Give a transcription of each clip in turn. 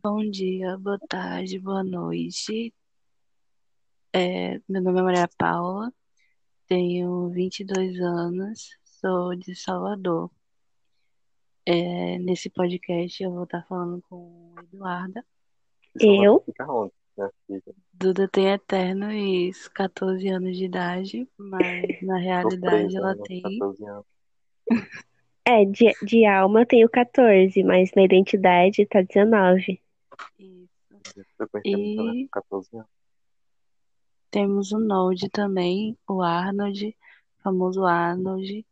Bom dia, boa tarde, boa noite. É, meu nome é Maria Paula, tenho 22 anos, sou de Salvador. É, nesse podcast eu vou estar falando com Eduarda. Eu? Filha? Duda tem eternos 14 anos de idade, mas na realidade presa ela nos tem 14 anos. É, de, de alma eu tenho 14, mas na identidade tá 19. Isso. A E com 14 anos. temos o Node também, o Arnold, famoso Arnold,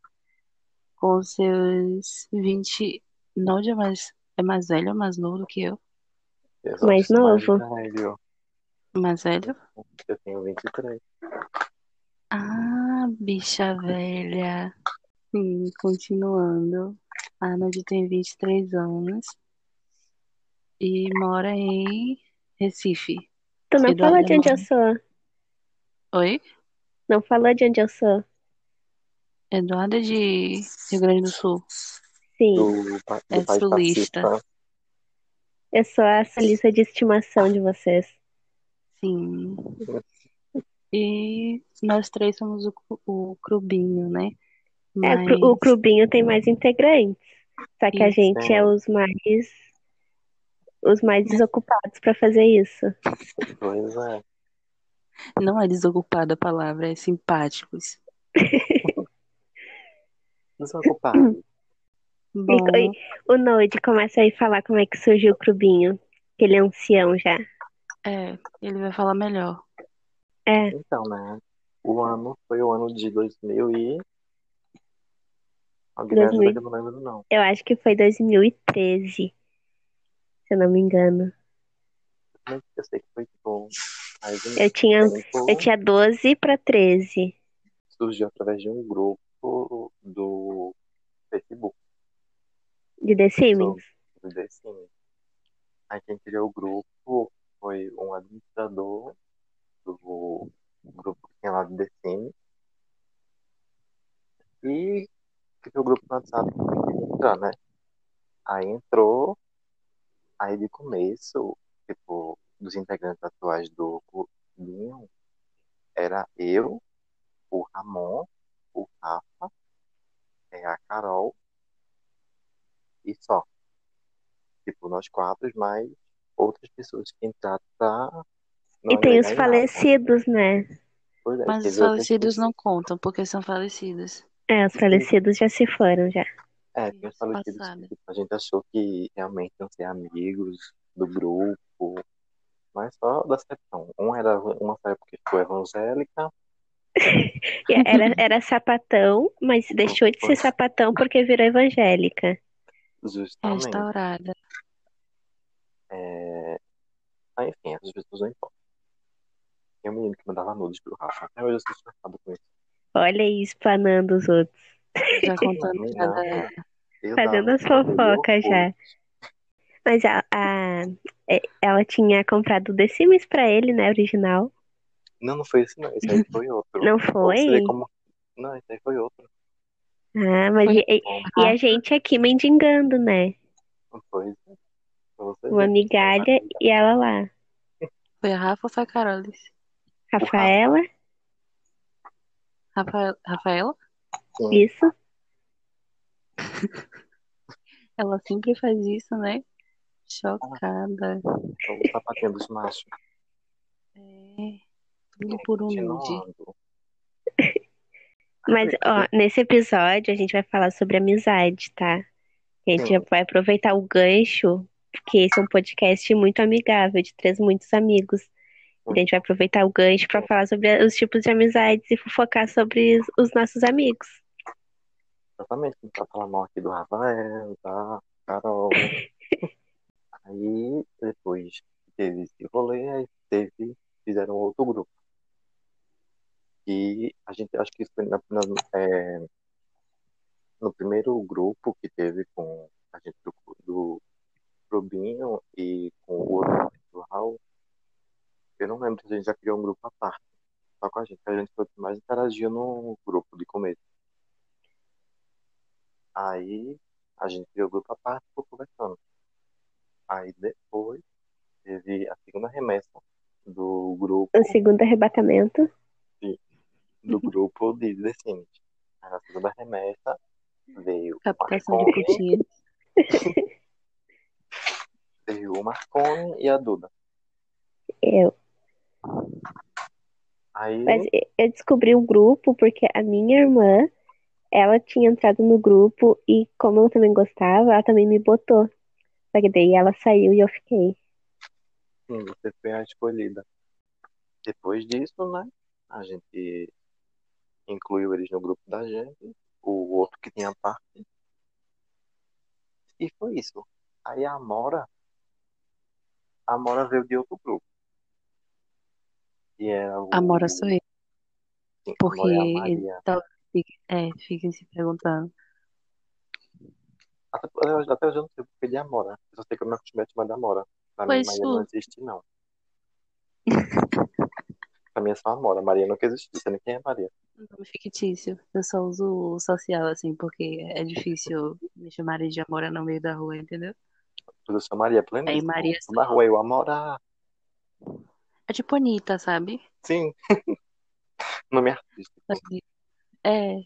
com seus 20. Node é mais, é mais velho ou mais novo do que eu? Só Mais sou mais novo. velho. Mais velho? Eu tenho 23. Ah, bicha velha. Sim, continuando. Arnold tem 23 anos e mora em Recife. Tu não falou de onde eu sou. Oi? Não falou de onde eu sou. Eduarda é de Rio Grande do Sul. Sim, Do, do É sulista. pacífico. eu sou a solista de estimação de vocês. Sim. E nós três somos o, o Crubinho, né? É, o Mas clubinho tem mais integrantes. Só que a Isso. gente é os mais os mais desocupados pra fazer isso. Pois é. não é desocupada a palavra, é simpáticos. Desocupado. Bom, E, o Noide começa aí a falar como é que surgiu o clubinho. Que ele é ancião já. é, ele vai falar melhor. É, Então, né? O ano foi o ano de 2000 e... Alguém me ajuda 2000. que eu não lembro não. eu acho que foi 2013, se eu não me engano. Eu sei que foi. Mais um Eu tinha, eu tinha 12 pra 13. Surgiu através de um grupo do Facebook. De The Sims. do The Sims. Aí quem criou o grupo foi um administrador do grupo que tinha lá do The Sims. E criou o grupo no WhatsApp entrar, né? Aí entrou, aí de começo, tipo, dos integrantes atuais do clubinho, era eu, o Ramon, o Rafa, é, a Carol e só. Tipo, nós quatro, mais outras pessoas que entraram pra E tem os em nada. falecidos, né? Pois é, Mas os falecidos não contam, porque são falecidos. É, os falecidos já se foram já. É, tem Isso, falecidos que tipo, a gente achou que realmente iam ser amigos do grupo, mas só da exceção. Um era uma época que ficou evangélica, Era, era sapatão, mas deixou de ser sapatão porque virou evangélica. justamente. Restaurada. É... Ah, enfim, essas pessoas não importam. Tem um menino que mandava nudes pro Rafa. Até hoje eu sou chocado com isso. Olha aí, espanando os outros. Já contando cada. Fazendo as dava fofocas já. Mas a, a- é, ela tinha comprado o The Sims pra ele, né? Original. Não, não foi esse não. Esse aí foi outro. Não foi? como... Não, esse aí foi outro. Ah, mas e, e- e a gente aqui mendigando, né? Pois é. Uma migalha e ela lá. Foi a Rafa ou foi a Carolis? Rafaela, Rafael... Rafaela? Isso. Ela sempre faz isso, né? Chocada. O sapatinho dos machos. É. Tudo por um nude. Mas, ó, nesse episódio a gente vai falar sobre amizade, tá? A gente Sim. vai aproveitar o gancho, porque esse é um podcast muito amigável, de três muitos amigos. E a gente vai aproveitar o gancho pra falar sobre os tipos de amizades e fofocar sobre os, os nossos amigos. Exatamente. Não tá falando mal aqui do Rafael, da Carol. aí, depois teve esse rolê, aí teve, fizeram outro grupo. E a gente, acho que isso foi na, na- é, no primeiro grupo que teve com a gente do, do Rubinho e com o outro Raul. Eu não lembro se a gente já criou um grupo à parte. Só com a gente, que a gente foi mais interagia no grupo de começo. Aí a gente criou o grupo à parte e ficou conversando. Aí depois de a segunda remessa do grupo, O segundo arrebatamento. do grupo de. Aí na segunda remessa veio o Captação de putinhas. veio o Marconi e a Duda. Eu. Aí, Mas eu descobri o grupo porque a minha irmã, ela tinha entrado no grupo e como eu também gostava, ela também me botou. Só que daí ela saiu e eu fiquei. sim, você foi a escolhida. Depois disso, né, a gente incluiu eles no grupo da gente, o outro que tinha parte. E foi isso. Aí a Amora, a Amora veio de outro grupo. E era o... Amora sou eu. Sim, Porque Amora é a Maria. É, fiquem se perguntando. Até, eu- até hoje eu não sei porque de Amora. Eu só sei que eu me acostumei a chamar de Amora. Pra mim, Pois Maria não tu. existe, não. Pra mim é só Amora. Maria nunca existiu. Você nem quem é Maria. Um nome fictício. Eu só uso o social, assim, porque é difícil me chamarem de Amora no meio da rua, entendeu? Eu sou Maria Aí. Maria Tô na rua, eu Amora. é tipo Anitta, sabe? Sim. Nome artístico. É,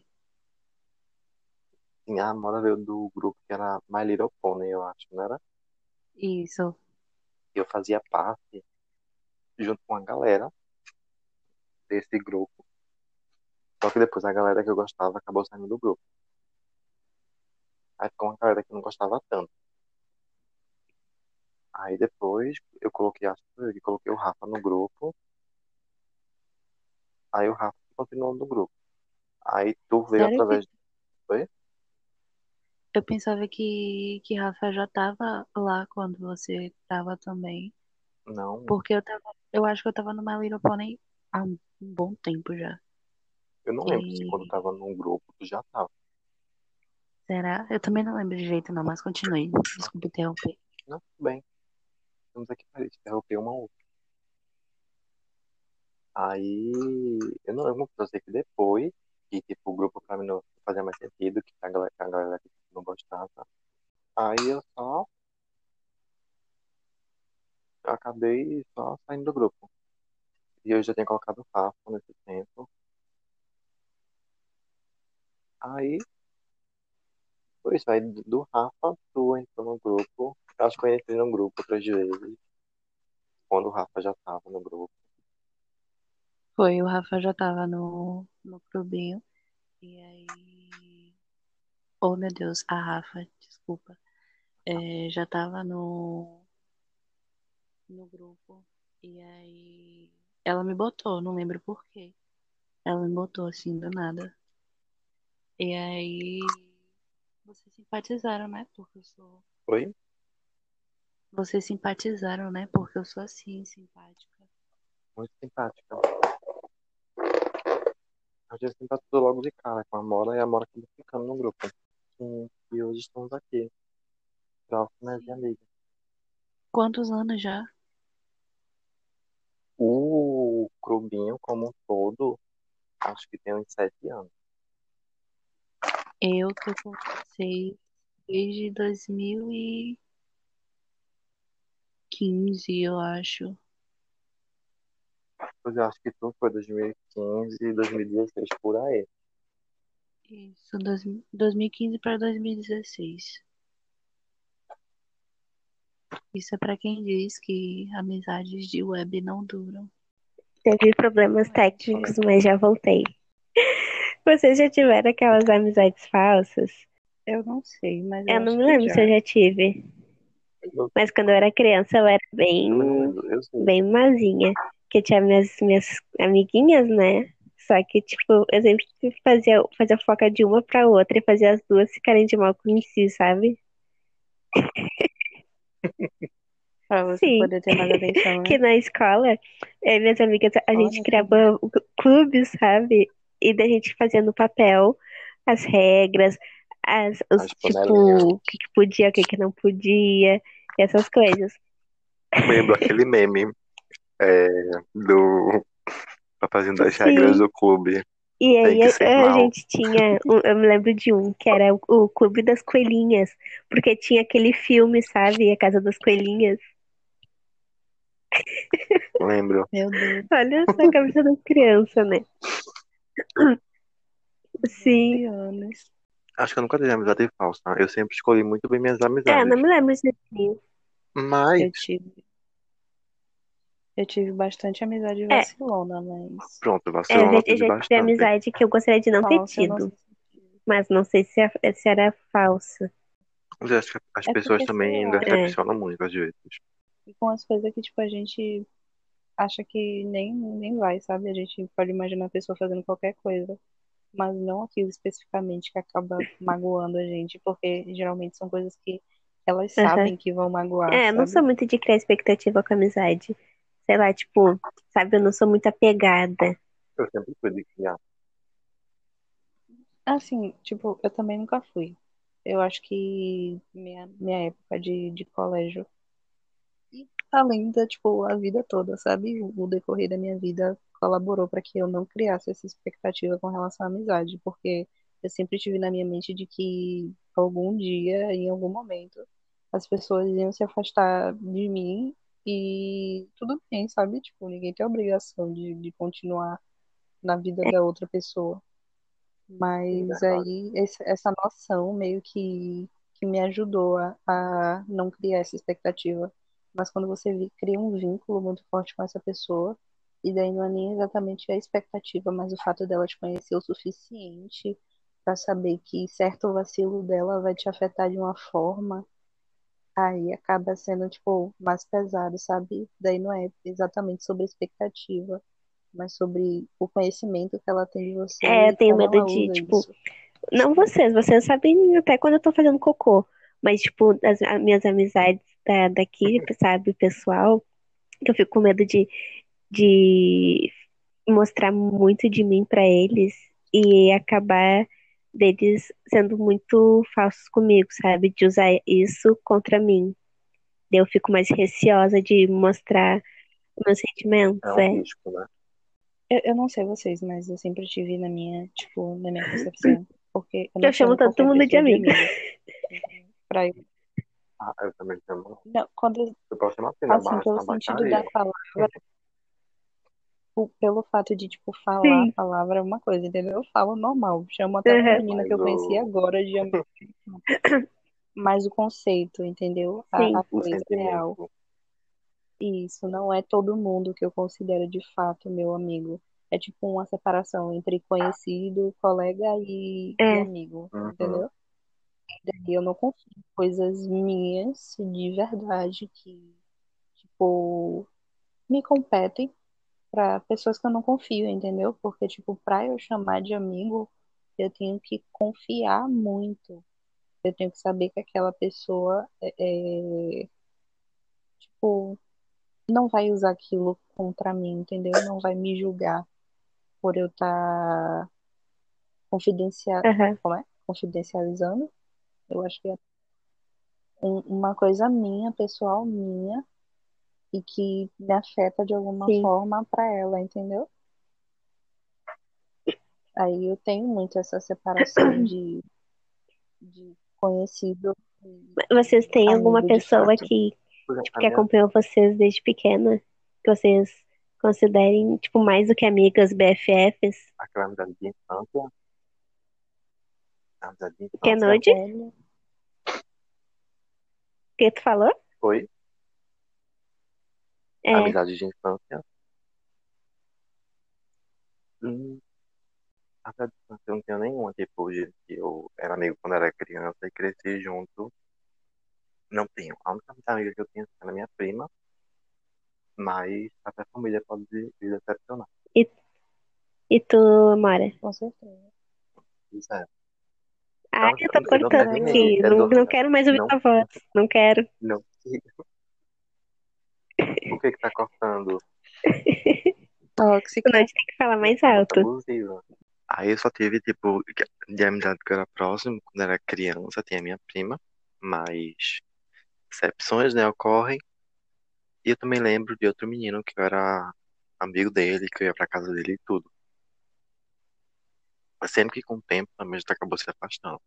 Sim, a Amora veio do grupo que era My Little Pony, eu acho, não era? isso. Eu fazia parte, junto com a galera desse grupo. Só que depois a galera que eu gostava acabou saindo do grupo. Aí ficou uma galera que não gostava tanto. Aí depois eu coloquei, acho que coloquei o Rafa no grupo. Aí o Rafa continuou no grupo. Aí tu veio Sério que- através. Oi? Eu pensava que, que Rafa já tava lá quando você tava também. Não, Porque eu tava. Eu acho que eu tava no My Little Pony há um bom tempo já. eu não lembro se E- quando tava num grupo tu já tava. Será? Eu também não lembro de jeito, não, mas continue. Desculpa interromper. Não, tudo bem. Estamos aqui para interromper uma outra. Aí, eu não lembro, eu sei que depois, que tipo, o grupo pra mim não fazia mais sentido, que a galera, a galera que não gostava. Aí eu só. Eu acabei só saindo do grupo. E eu já tinha colocado o Rafa nesse tempo. Aí. Foi isso. Aí do Rafa, tu entrou no grupo. Eu acho que eu entrei no grupo outras vezes. Quando o Rafa já tava no grupo. Foi, o Rafa já tava no, no clubinho. E aí. Oh, meu Deus, a Rafa, desculpa. É, já tava no. No grupo. E aí. Ela me botou, não lembro por quê. Ela me botou assim, do nada. E aí. Vocês simpatizaram, né? Porque eu sou. Oi? Vocês simpatizaram, né? Porque eu sou assim, simpática. Muito simpática. A gente simpatizou logo de cara com a Mora e a Mora acabou ficando no grupo. Sim, e hoje estamos aqui. Próximas e amigas. Quantos anos já? O clubinho como um todo, acho que tem uns sete anos. Eu que eu comecei desde 2015, eu acho. Eu acho que tudo foi 2015 e 2016 por aí. Isso, dois- 2015 para 2016. Isso é pra quem diz que amizades de web não duram. Teve problemas técnicos, mas já voltei. Vocês já tiveram aquelas amizades falsas? Eu não sei, mas Eu não acho me lembro já. se eu já tive. Eu, Mas quando eu era criança, eu era bem, eu não eu bem mazinha. Que tinha minhas, minhas amiguinhas, né? Só que, tipo, eu sempre fazia, fazia foca de uma pra outra e fazia as duas ficarem de mal com si, sabe? Pra você Sim. poder ter mais atenção, Que né? na escola, eu e minhas amigas, a Olha gente que criava clubes, sabe? E daí a gente fazia no papel as regras, as, os, As tipo, o que, que podia, o que, que não podia, e essas coisas. Lembro aquele meme é, do das Sim. regras do clube. E aí ser a, a gente tinha, eu me lembro de um, que era o, o Clube das Coelhinhas, porque tinha aquele filme, sabe? A Casa das Coelhinhas. Lembro. Meu Deus. Olha só a cabeça das crianças, né? Sim. 11 anos. Acho que eu nunca tive amizade falsa. Eu sempre escolhi muito bem minhas É, amizades. não me lembro direitinho. Mas, Eu tive. Eu tive bastante amizade É. vacilona, mas. pronto, É, vacilou eu já, não eu tive já tive amizade que eu gostaria de não ter Falsa, não tido. tive. Mas não sei se, é- se era falsa. Mas acho que as É pessoas também sei lá, decepcionam muito às vezes. E com as coisas que, tipo, a gente acha que nem, nem vai, sabe? A gente pode imaginar a pessoa fazendo qualquer coisa, mas não aquilo especificamente que acaba magoando a gente, porque geralmente são coisas que elas sabem que vão magoar, É, eu não sabe? sou muito de criar expectativa com amizade. Sei lá, tipo, sabe, eu não sou muito apegada. Eu sempre fui de criar. Assim, tipo, eu também nunca fui. Eu acho que minha, minha época de, de colégio, e além da, tipo, a vida toda, sabe? O, o decorrer da minha vida colaborou para que eu não criasse essa expectativa com relação à amizade, porque eu sempre tive na minha mente de que algum dia, em algum momento, as pessoas iam se afastar de mim e tudo bem, sabe? Tipo, ninguém tem obrigação de, de continuar na vida da outra pessoa. Mas aí esse- essa noção meio que, que me ajudou a, a não criar essa expectativa. Mas quando você cria um vínculo muito forte com essa pessoa, e daí não é nem exatamente a expectativa, mas o fato dela te conhecer o suficiente para saber que certo vacilo dela vai te afetar de uma forma, aí acaba sendo, tipo, mais pesado, sabe? Daí não é exatamente sobre a expectativa, mas sobre o conhecimento que ela tem de você É, eu tenho medo de, tipo, isso. não vocês, vocês sabem até quando eu tô fazendo cocô. Mas, tipo, as a- minhas amizades da, daqui, sabe, pessoal, que eu fico com medo de, de mostrar muito de mim pra eles e acabar deles sendo muito falsos comigo, sabe? De usar isso contra mim. Eu fico mais receosa de mostrar os meus sentimentos, É um é. risco, né? Eu, eu não sei vocês, mas eu sempre tive na minha, tipo, na minha concepção. Porque eu não Eu chamo todo mundo de amiga. Pra eu, Ah, eu também chamo. não, quando, Eu posso chamar assim, assim, pelo sentido da palavra, pelo fato de, tipo, falar a Sim. palavra é uma coisa, entendeu? Eu falo normal. Chamo até uma menina que eu conheci agora de amiga. Mas o conceito, entendeu? A, Sim. a coisa real. sentimento. Isso, não é todo mundo que eu considero de fato meu amigo. É tipo uma separação entre conhecido, colega e, e É. amigo, Uhum. entendeu? Daí eu não confio em coisas minhas de verdade que, tipo, me competem pra pessoas que eu não confio, entendeu? Porque, tipo, pra eu chamar de amigo, eu tenho que confiar muito. Eu tenho que saber que aquela pessoa é, é, tipo, não vai usar aquilo contra mim, entendeu? Não vai me julgar por eu estar confidencia... Aham. Como é? confidencializando. Eu acho que é um- uma coisa minha, pessoal minha, e que me afeta de alguma Sim. forma pra ela, entendeu? Aí eu tenho muito essa separação de, de conhecido Vocês têm alguma pessoa fato. que, tipo, que acompanhou vocês desde pequena? Que vocês considerem, tipo, mais do que amigas, BFFs? aquela amizade de infância. Amizade de Que é infância nude? Velho. que tu falou? foi a É, amizade de infância. Hum, a amizade de infância eu não tenho nenhuma, tipo, de que eu era amigo quando era criança e cresci junto. Não tenho. A única amiga que eu tenho é a minha prima, mas até a família pode se decepcionar. e, e tu, Mora? Com certeza. Isso é. Ai, Não, eu tô cortando aqui. Não, não quero mais ouvir não. tua voz. Não quero. Não. Por que que tá cortando? Tóxica. Senão a gente tem que falar mais alto. Aí eu só tive, tipo, de amizade que eu era próximo, quando era criança, tinha minha prima, mas exceções, né, ocorrem. E eu também lembro de outro menino que eu era amigo dele, que eu ia pra casa dele e tudo. Mas Sendo que com o tempo também a gente acabou se afastando.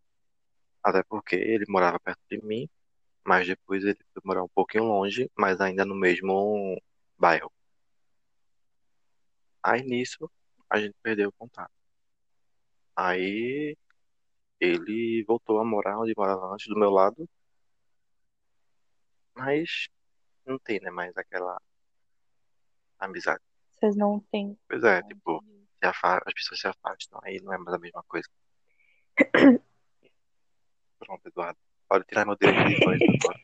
Até porque ele morava perto de mim, mas depois ele foi morar um pouquinho longe, mas ainda no mesmo, bairro. Aí nisso a gente perdeu o contato. Aí ele voltou a morar onde morava antes, do meu lado. Mas não tem, né, mais aquela amizade. Vocês não têm. Pois é, tipo, as pessoas se afastam, aí não é mais a mesma coisa. Pronto, Eduardo. Pode tirar meu direito de voz agora.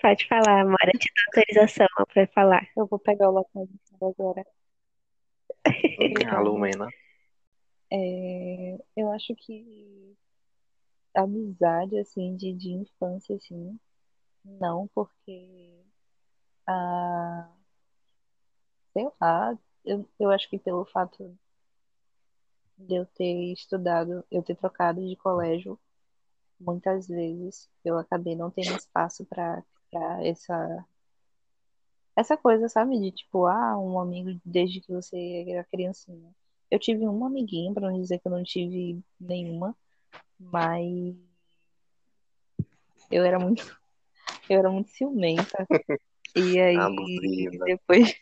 Pode falar, Amora. Te dou autorização pra falar. Eu vou pegar o local de fala agora. A Lumena. É, eu acho que amizade, assim, de, de infância, assim, não, porque a, sei lá, eu, eu acho que pelo fato de eu ter estudado, eu ter trocado de colégio muitas vezes, eu acabei não tendo espaço para essa essa coisa, sabe, de tipo, ah, um amigo desde que você era criancinha. Eu tive uma amiguinha, para não dizer que eu não tive nenhuma, mas eu era muito eu era muito ciumenta. E aí Abusiva. depois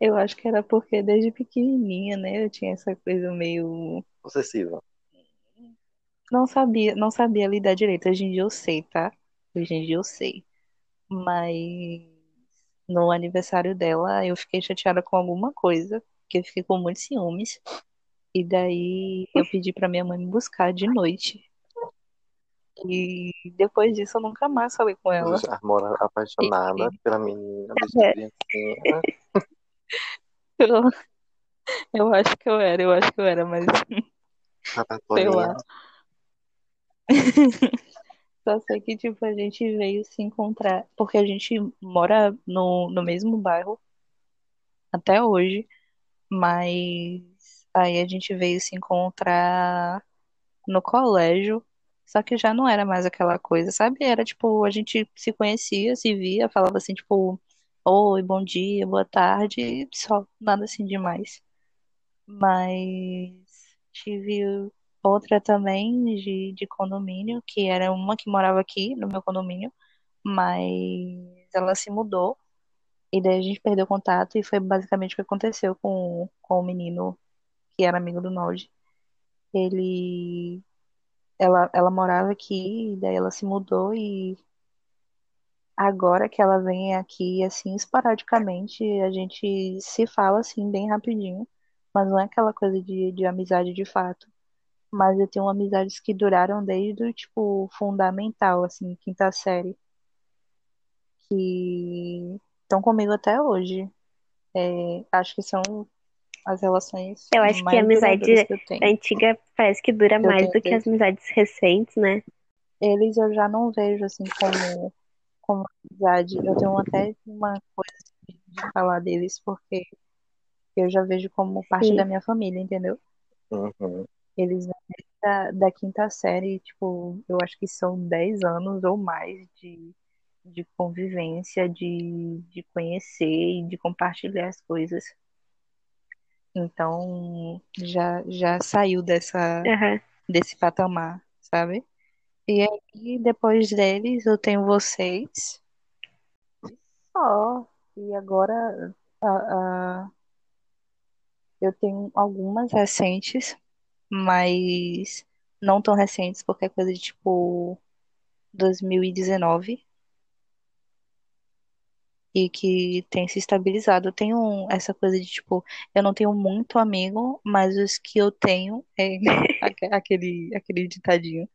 eu acho que era porque desde pequenininha, né, eu tinha essa coisa meio Possessiva. Não sabia, não sabia lidar direito. Hoje em dia eu sei, tá? Hoje em dia eu sei. Mas no aniversário dela eu fiquei chateada com alguma coisa, que eu fiquei com muitos ciúmes. E daí eu pedi pra minha mãe me buscar de noite. E depois disso eu nunca mais falei com ela. Já mora apaixonada pela menina desde É. Eu, eu acho que eu era, eu acho que eu era, mas A sei lá. Só sei que, tipo, a gente veio se encontrar, porque a gente mora no, no mesmo bairro até hoje, mas aí a gente veio se encontrar no colégio, só que já não era mais aquela coisa, sabe? Era tipo, a gente se conhecia, se via, falava assim, tipo, oi, bom dia, boa tarde, e só, nada assim demais. Mas tive outra também de, de condomínio, que era uma que morava aqui no meu condomínio, mas ela se mudou. E daí a gente perdeu contato e foi basicamente o que aconteceu com, com o menino que era amigo do Nod. Ele, ela, ela morava aqui, e daí ela se mudou e agora que ela vem aqui, assim, esporadicamente, a gente se fala, assim, bem rapidinho, mas não é aquela coisa de, de amizade de fato. Mas eu tenho amizades que duraram desde o, tipo, fundamental, assim, quinta série, que estão comigo até hoje. É, acho que são as relações Eu acho que mais a amizade que eu. Antiga parece que dura mais tenho do que as amizades recentes, né? Eles eu já não vejo, assim, como, como amizade. Eu tenho até uma coisa assim, de falar deles, porque eu já vejo como parte Sim. da minha família, entendeu? Uhum. Eles vêm da, da quinta série, tipo, eu acho que são 10 anos ou mais de, de convivência, de, de conhecer e de compartilhar as coisas. Então, já, já saiu dessa, Aham. desse patamar, sabe? E aí, depois deles, eu tenho vocês. Só. E agora, a, a- eu tenho algumas recentes, mas não tão recentes, porque é coisa de tipo 2019. E que tem se estabilizado. Eu tenho essa coisa de tipo, eu não tenho muito amigo, mas os que eu tenho é aque- aquele, aquele ditadinho.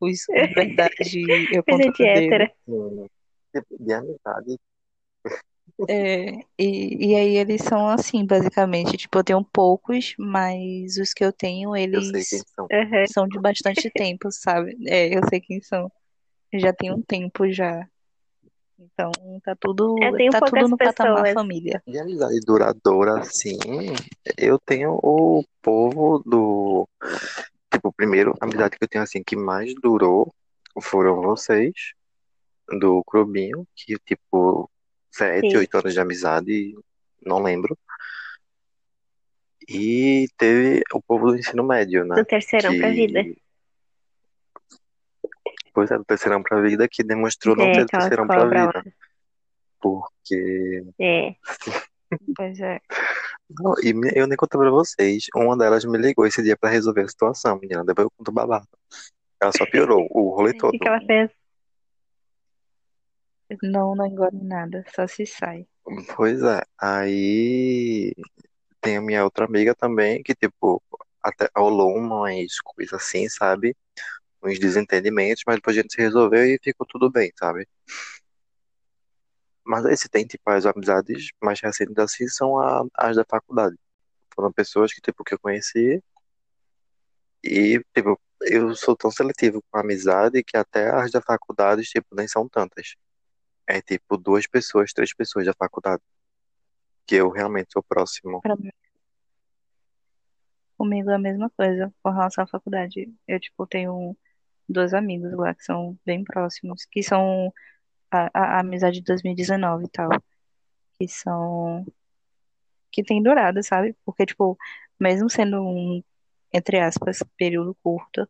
Os verdade eu conto de hétera. Sim. Tipo, de amizade. É, e, e aí eles são assim, basicamente. Tipo, eu tenho poucos, mas os que eu tenho, Eu sei eles quem são. São de bastante tempo, sabe? É, eu sei quem são. Já tem um tempo já. Então, tá tudo, Eu tenho tá tudo poucas no patamar pessoas. família. De amizade duradoura, assim, eu tenho o povo do. Tipo, primeiro, a amizade que eu tenho, assim, que mais durou foram vocês, do Clubinho, que, tipo, sete, Sim. oito anos de amizade, não lembro. E teve o povo do ensino médio, né? Do terceirão pra vida. Pois é, do terceirão pra vida, que demonstrou não É, ter aquela terceirão pra vida. Porque. É. Pois é. Não, e eu nem contei pra vocês. Uma delas me ligou esse dia pra resolver a situação, menina. Depois eu conto o babado. Ela só piorou o rolê O todo. que que ela fez? Não, não engole nada, só se sai. Pois é. Aí tem a minha outra amiga também, que, tipo, até rolou umas coisas assim, sabe? Uns desentendimentos, mas depois a gente se resolveu e ficou tudo bem, sabe? Mas aí se tem, tipo, as amizades mais recentes assim são a- as da faculdade. Foram pessoas que, tipo, que eu conheci e, tipo, eu sou tão seletivo com a amizade que até as da faculdade, tipo, nem são tantas. É, tipo, duas pessoas, três pessoas da faculdade que eu realmente sou próximo. Pra mim, comigo é a mesma coisa com relação à faculdade. Eu, tipo, tenho dois amigos lá que são bem próximos, que são a, a, a amizade de 2019 e tal, que são que tem durado, sabe? Porque, tipo, mesmo sendo um, entre aspas, período curto,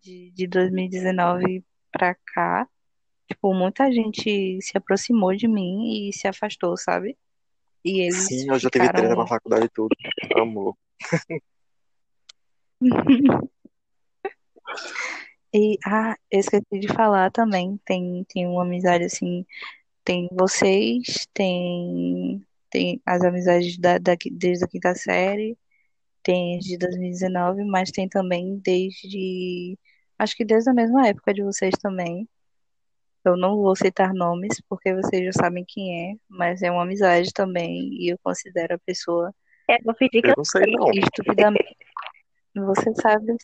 de, de 2019 pra cá, tipo, muita gente se aproximou de mim e se afastou, sabe? E eles Sim, eu já tive treta na faculdade e tudo. Amo. E, ah, eu esqueci de falar também, tem, tem uma amizade assim, tem vocês, tem, tem as amizades da, da, desde a quinta série, tem as de 2019, mas tem também desde, acho que desde a mesma época de vocês também. Eu não vou citar nomes, porque vocês já sabem quem é, mas é uma amizade também, e eu considero a pessoa É, vou pedir que Eu eu não sei, não. estupidamente. Você sabe,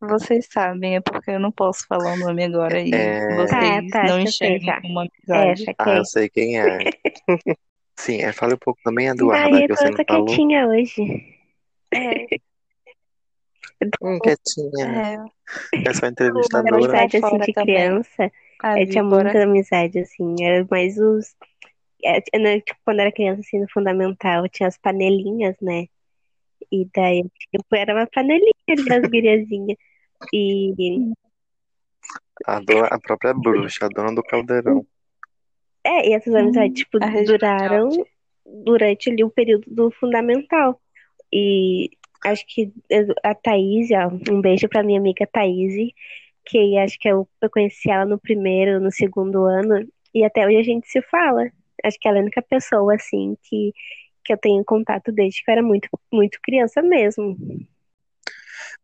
vocês sabem, é porque eu não posso falar o nome agora e É... Ah, vocês tá, não enxergam como É, amizade. Ah, eu sei quem é. Sim, é, fale um pouco também, Eduarda, Daí que você não falou. quietinha hoje. É, Hum, quietinha. é, É só Uma entrevistadora. amizade assim fora de também. criança. A Eu tinha víbora. muita amizade, assim. Era mais os. é, é, né, tipo, quando era criança, assim, no fundamental, tinha as panelinhas, né? E daí, tipo, era uma panelinha ali das guriazinhas. E. A, dona, a própria bruxa, a dona do caldeirão. É, e essas amizades, Hum, tipo, a duraram durante ali o período do fundamental. E acho que a Thaís, ó, um beijo pra minha amiga Thaís, que acho que eu, eu conheci ela no primeiro, no segundo ano, e até hoje a gente se fala. Acho que ela é a única pessoa, assim, que, que eu tenho contato desde que eu era muito, muito criança mesmo.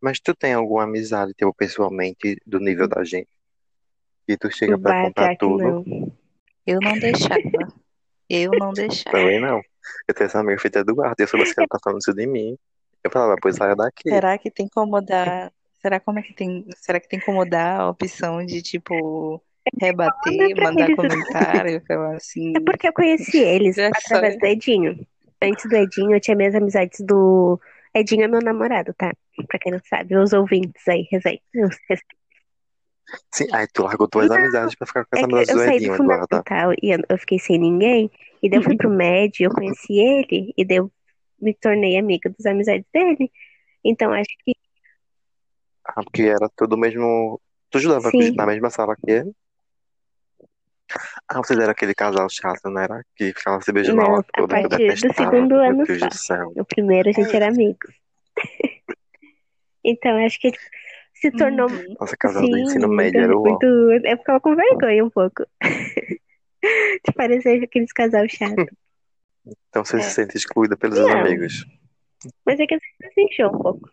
Mas tu tem alguma amizade, tipo, pessoalmente, do nível da gente? E tu chega pra contar tudo? não. Eu não deixava. Eu não deixava. Também não. Eu tenho essa amiga feita Eduardo, e eu soubesse que ela tá falando isso de mim. Eu falava, pois saia daqui. Será que tem como mudar? Será como é que tem? Será que tem como dar a opção de tipo rebater, Manda pra mandar eles. comentário, falar assim? É porque eu conheci eles Já através sabe. do Edinho. Antes do Edinho, eu tinha minhas amizades do. Edinho é meu namorado, tá? Pra quem não sabe, os ouvintes aí, resei. Sim, aí tu largou tuas amizades pra ficar com É que amizades eu do saí Edinho, do Eduarda. fundamental e eu, eu fiquei sem ninguém. E daí eu fui pro médio, eu conheci ele, e daí eu me tornei amiga das amizades dele. Então acho que Ah, porque era tudo mesmo. Tu estudava sim. na mesma sala que ele? Ah, vocês eram aquele casal chato, não era? Que ficava se beijando Não, a toda, que eu partir do segundo Meu ano Deus só. do céu. No primeiro a gente era amigos. Então acho que se tornou. Uhum. Nossa, casal do Sim, ensino muito, médio era o muito. Eu ficava com vergonha um pouco. De parecer aqueles casal chato. Então você É. se sente excluída pelos seus Não. amigos. Mas é que você se encheu um pouco.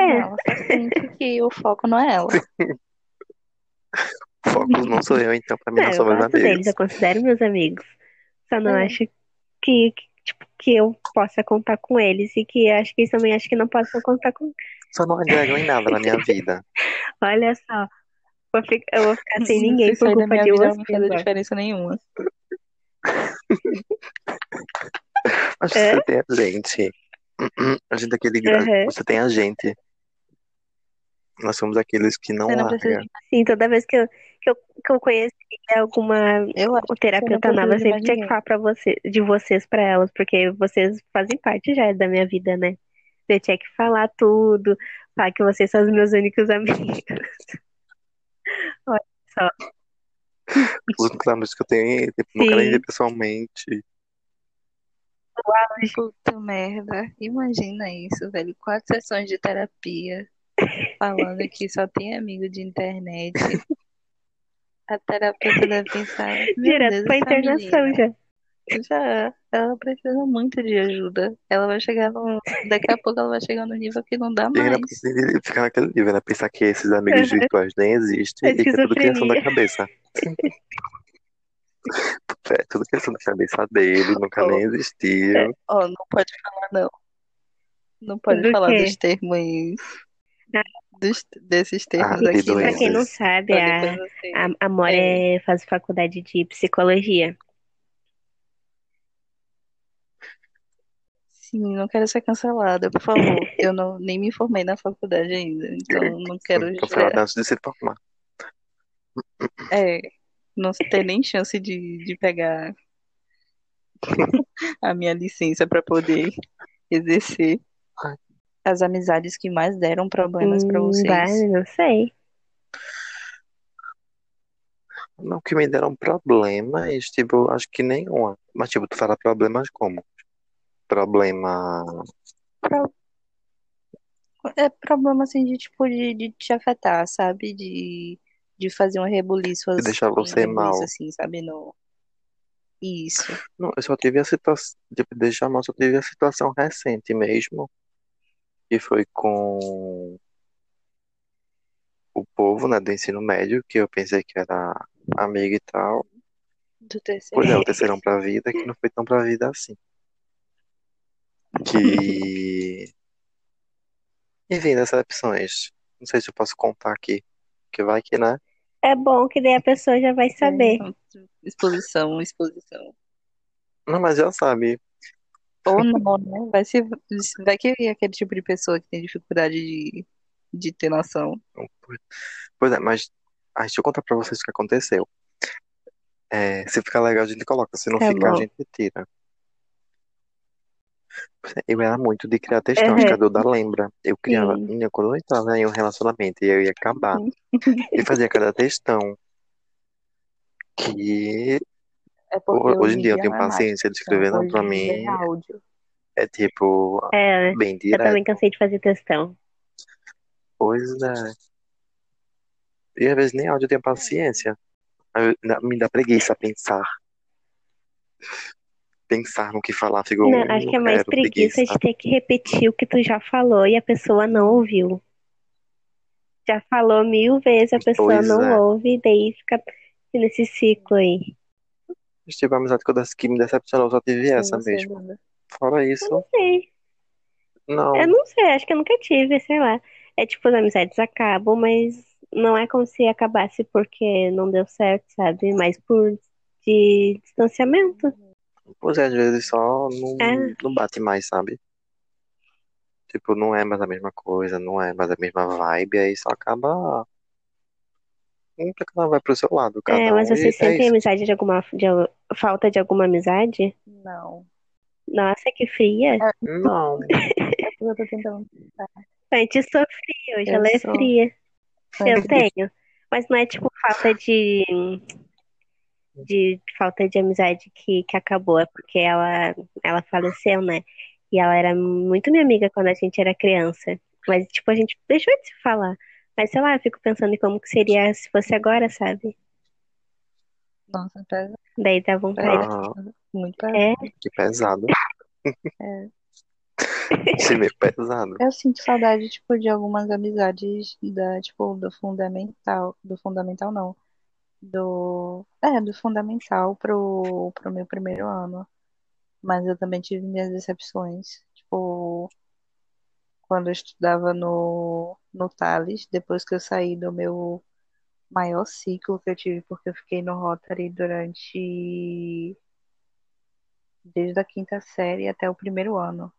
É, Não, só sente que o foco não é ela. O foco não sou eu, então pra mim não, não são meus gosto deles, amigos. eu considero meus amigos. Só não É. acho que, que, tipo, que eu possa contar com eles e que acho que eles também acho que não possam contar com. Só não agregam em nada na minha vida. Olha só, vou ficar- eu vou ficar sem ninguém Se por culpa de vida você. não faz agora. diferença nenhuma. Mas É? você tem a gente. A gente é aquele. Uhum. Você tem a gente. Nós somos aqueles que não larga. de Sim, toda vez que eu, que eu, que eu conheci alguma Eu o terapeuta nova, eu sempre tinha que falar pra você, de vocês pra elas, porque vocês fazem parte já da minha vida, né? Eu tinha que falar tudo, falar que vocês são os meus únicos amigos. Olha só. Os únicos amigos que eu tenho, tipo, nunca nem vi pessoalmente. Puta merda. Imagina isso, velho. Quatro sessões de terapia falando que só tem amigo de internet. A terapeuta deve pensar, Direto Deus, pra internação menina já. já, ela precisa muito de ajuda. Ela vai chegar no, daqui a pouco ela vai chegar no nível que não dá E ainda mais. ficar naquele nível, né? Pensar que esses amigos Uhum. virtuais nem existem É e que é tudo criação da cabeça. É tudo criação da cabeça dele, nunca nem existiu. Ó, não pode falar não. Não pode Do falar quê? dos termos. Dos, desses termos Ah, de aqui, Pra né? doenças. quem não sabe, Pra a, a, a Mora é- faz faculdade de psicologia. Sim, não quero ser cancelada, por favor. Eu não, nem me formei na faculdade ainda, então não quero Cancelado gerar- antes de se formar. é, não ter nem chance de, de pegar a minha licença para poder exercer. As amizades que mais deram problemas para Hum, vocês. vai, não sei. Não que me deram problemas, tipo, acho que nenhuma. Mas, tipo, tu fala problemas como? Problema. Pro- É problema assim de tipo de, de te afetar, sabe? De, de fazer um rebuliço, De deixar você rebuliço mal. assim, sabe? No... Isso. Não, eu só tive a situação. Tipo, deixar mal, só tive a situação recente mesmo. Que foi com o povo, né, do ensino médio, que eu pensei que era amigo e tal. Do terceiro. Pois é, o terceirão pra vida, que não foi tão pra vida assim. Que. Enfim, decepções. Não sei se eu posso contar aqui. Que vai que, né? É bom que daí a pessoa já vai saber. É, exposição, exposição. Não, mas já sabe. Ou não, né? Vai ser, vai que é aquele tipo de pessoa que tem dificuldade de, de ter noção. Pois é, mas. Ah, deixa eu contar pra vocês o que aconteceu. É, se ficar legal, a gente coloca. Se não Tá ficar, a gente tira. É, Eu era muito de criar textão, acho que a Duda lembra. Eu criava, Sim. menina, quando eu entrava em um relacionamento e eu ia acabar, eu fazia cada textão. Que É porque hoje em dia eu tenho não é mais paciência de textão, escrever, não, hoje pra dia mim é áudio. é tipo, É, bem eu também direto. cansei de fazer textão. Pois é. E às vezes nem áudio eu tenho paciência. Eu- me dá preguiça pensar. Pensar no que falar, fico, Não, "Hum, acho que é não mais preguiça preguiça. de ter que repetir o que tu já falou e a pessoa não ouviu. Já falou mil vezes, a pessoa Pois não é. ouve, e daí fica nesse ciclo aí. Tipo, a amizade que, eu des- que me decepcionou, só tive essa mesmo. Fora Eu isso, não sei. não. Eu não sei, acho que eu nunca tive, sei lá. É tipo, as amizades acabam, mas não é como se acabasse porque não deu certo, sabe? Mas por de distanciamento. Pois é, às vezes só não, É. não bate mais, sabe? Tipo, não é mais a mesma coisa, não é mais a mesma vibe, aí só acaba. Pra cada um vai pro seu lado, cada É, mas um, e vocês é sentem isso. amizade de alguma de, falta de alguma amizade? Não. Nossa, que fria. Não, Eu tô tentando. Antes sofria, hoje Eu ela é sou. fria. Eu tenho. Mas não é tipo falta de, de falta de amizade que, que acabou, é porque ela, ela faleceu, né? E ela era muito minha amiga quando a gente era criança. Mas, tipo, a gente deixou de se falar. Mas, sei lá, eu fico pensando em como que seria se fosse agora, sabe? Nossa, pesa, Daí dá vontade. ah, muito pesado. É, que pesado. É. Achei meio pesado. Eu sinto saudade, tipo, de algumas amizades da, tipo, do fundamental. Do fundamental, não. Do. É, do fundamental pro, pro meu primeiro ano. Mas eu também tive minhas decepções. Tipo, quando eu estudava no, no Tales, depois que eu saí do meu maior ciclo que eu tive, porque eu fiquei no Rotary durante. Desde a quinta série até o primeiro ano.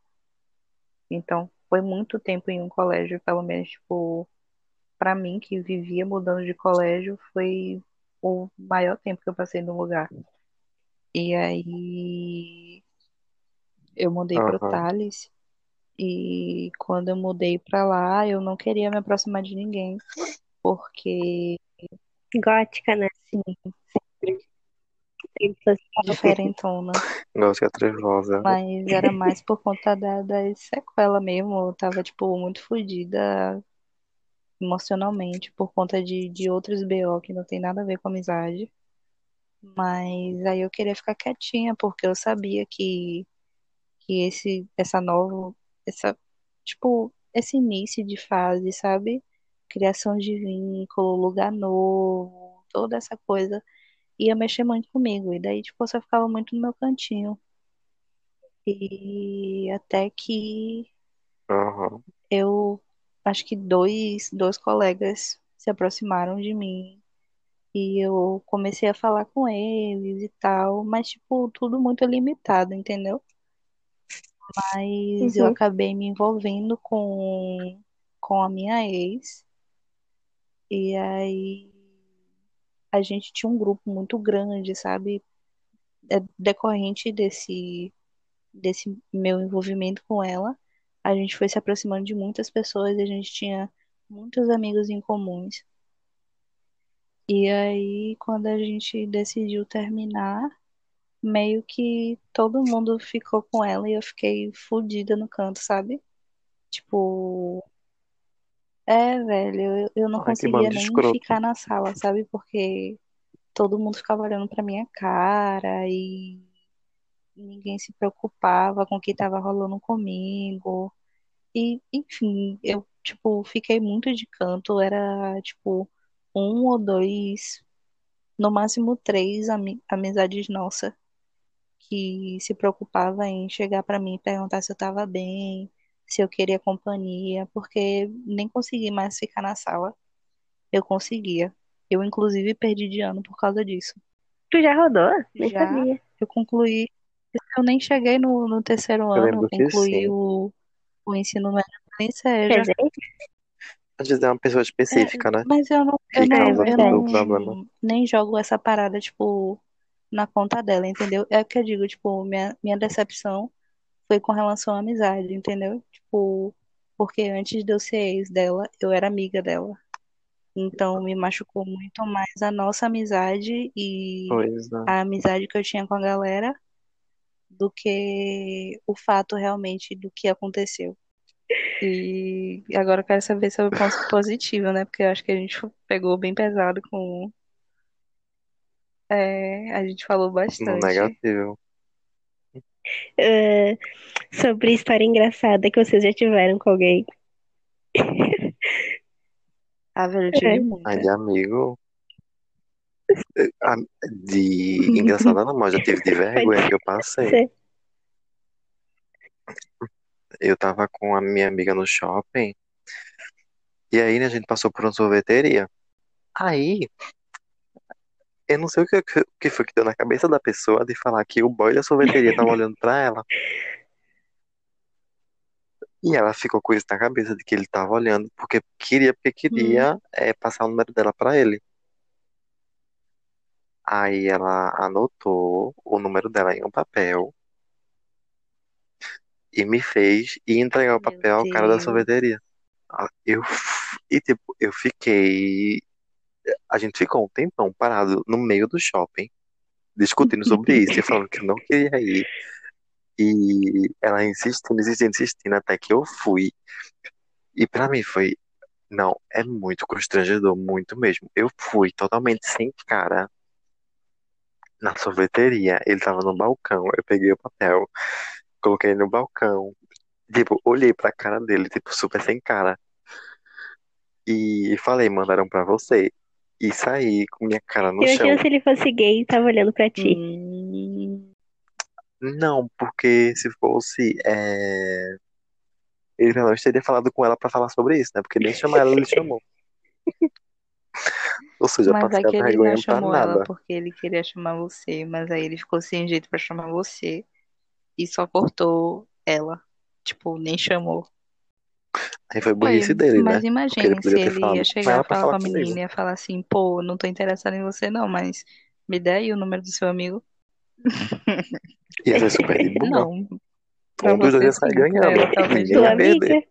Então, foi muito tempo em um colégio, pelo menos, tipo, pra mim, que vivia mudando de colégio, foi o maior tempo que eu passei no lugar. E aí, eu mudei pro Aham. E quando eu mudei pra lá, eu não queria me aproximar de ninguém, porque, gótica, né? sim, social. diferentona. Que é trevosa. Mas era mais por conta da, da sequela mesmo. Eu tava, tipo, muito fodida emocionalmente por conta de, de outros BO que não tem nada a ver com amizade. Mas aí eu queria ficar quietinha, porque eu sabia que, que esse, essa nova, essa, tipo, esse início de fase, sabe? Criação de vínculo, lugar novo, toda essa coisa ia mexer muito comigo. E daí, tipo, eu só ficava muito no meu cantinho. E até que Aham. eu acho que dois, dois colegas se aproximaram de mim e eu comecei a falar com eles e tal, mas tipo, tudo muito limitado, entendeu? Mas eu Uhum. acabei me envolvendo com, com a minha ex e aí a gente tinha um grupo muito grande, sabe? É decorrente desse, desse meu envolvimento com ela, a gente foi se aproximando de muitas pessoas e a gente tinha muitos amigos em comuns. E aí, quando a gente decidiu terminar, meio que todo mundo ficou com ela e eu fiquei fodida no canto, sabe? Tipo, é, velho, eu, eu não Ai, conseguia nem escroto. ficar na sala, sabe? Porque todo mundo ficava olhando pra minha cara e ninguém se preocupava com o que tava rolando comigo. E, enfim, eu, tipo, fiquei muito de canto. Era, tipo, um ou dois, no máximo três ami amizades nossas que se preocupava em chegar pra mim e perguntar se eu tava bem, se eu queria companhia, porque nem consegui mais ficar na sala. Eu conseguia. Eu, inclusive, perdi de ano por causa disso. Tu já rodou? Nem Já. sabia. Eu concluí. Eu nem cheguei no, no terceiro Eu ano, concluí o, o ensino médio nem seja. Às vezes é uma pessoa específica, né? Mas eu não, eu não, eu não nem jogo essa parada, tipo, na conta dela, entendeu? É o que eu digo, tipo, minha, minha decepção foi com relação à amizade, entendeu? Tipo, porque antes de eu ser ex dela, eu era amiga dela. Então me machucou muito mais a nossa amizade e é. a amizade que eu tinha com a galera do que o fato realmente do que aconteceu. E agora eu quero saber sobre o ponto positivo, né? Porque eu acho que a gente pegou bem pesado com. É, a gente falou No bastante. negativo. Ah, sobre história engraçada que vocês já tiveram com alguém. Ah, velho, eu tive É. Ai, muita. de amigo. Eh, ah, De engraçada não, mas já tive de vergonha que eu passei. Você- Eu tava com a minha amiga no shopping. E aí, né, a gente passou por uma sorveteria. Aí, eu não sei o que, o que foi que deu na cabeça da pessoa de falar que o boy da sorveteria tava olhando pra ela. E ela ficou com isso na cabeça de que ele tava olhando porque queria, porque queria eh, passar o número dela pra ele. Aí ela anotou o número dela em um papel e me fez ir entregar o Meu papel ao cara da sorveteria. Ah, Eu, e tipo, eu fiquei. A gente ficou um tempão parado no meio do shopping, discutindo sobre isso, e falando que não queria ir. E ela insistindo, insistindo, insistindo, até que eu fui. E pra mim foi. Não, é muito constrangedor, muito mesmo. Eu fui totalmente sem cara na sorveteria. Ele tava no balcão, eu peguei o papel, coloquei no balcão. Tipo, olhei pra cara dele, tipo, super sem cara. E falei, mandaram pra você. E saí com minha cara no chão. Imagina se ele fosse gay e tava olhando pra ti. Hum, Não, porque se fosse. é, Ele não teria falado com ela pra falar sobre isso, né? Porque nem chamar ela, ele chamou. Ou seja, mas a aquele vergonha não chamou ela nada. porque ele queria chamar você, mas aí ele ficou sem jeito pra chamar você e só cortou ela. Tipo, nem chamou. Aí foi burrice dele, né? Mas Porque ele imagine se ele falado ia chegar pra falar com a menina comigo. e ia falar assim, pô, não tô interessado em você não, mas me dê aí o número do seu amigo. Ia ser super de boa. Não, Um dos dois ia sair ganhando. Ninguém perder.